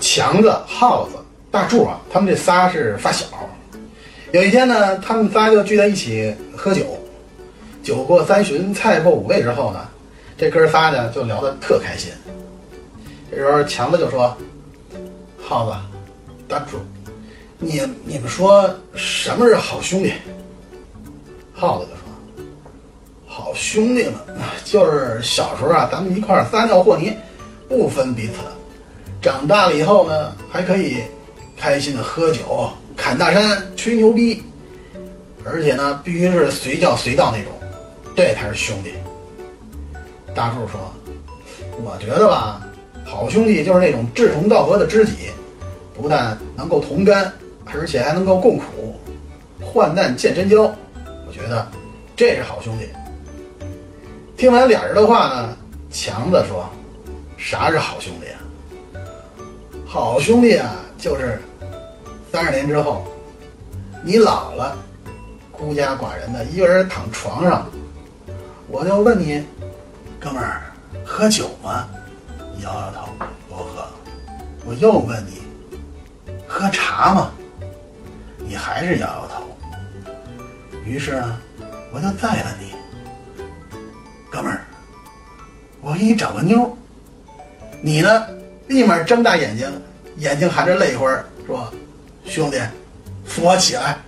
强子、耗子、大柱啊，他们这仨是发小。有一天呢，他们仨就聚在一起喝酒。酒过三巡，菜过五味之后呢，这哥仨呢就聊得特开心。这时候强子就说：“耗子、大柱，你你们说什么是好兄弟？”耗子就说：“好兄弟们，就是小时候啊，咱们一块撒尿和泥，不分彼此。长大了以后呢，还可以开心的喝酒、侃大山、吹牛逼，而且呢，必须是随叫随到那种，这才是兄弟。”大柱说：“我觉得吧，好兄弟就是那种志同道合的知己，不但能够同甘，而且还能够共苦，患难见真交。我觉得这是好兄弟。”听完俩人的话呢，强子说：“啥是好兄弟啊？好兄弟啊，就是三十年之后，你老了，孤家寡人的一个人躺床上，我就问你，哥们儿，喝酒吗？你摇摇头，不喝。我又问你，喝茶吗？你还是摇摇头。于是呢，我就再问你。”哥们儿，我给你找个妞，你呢，立马睁大眼睛，眼睛含着泪花，说：“兄弟，扶我起来。”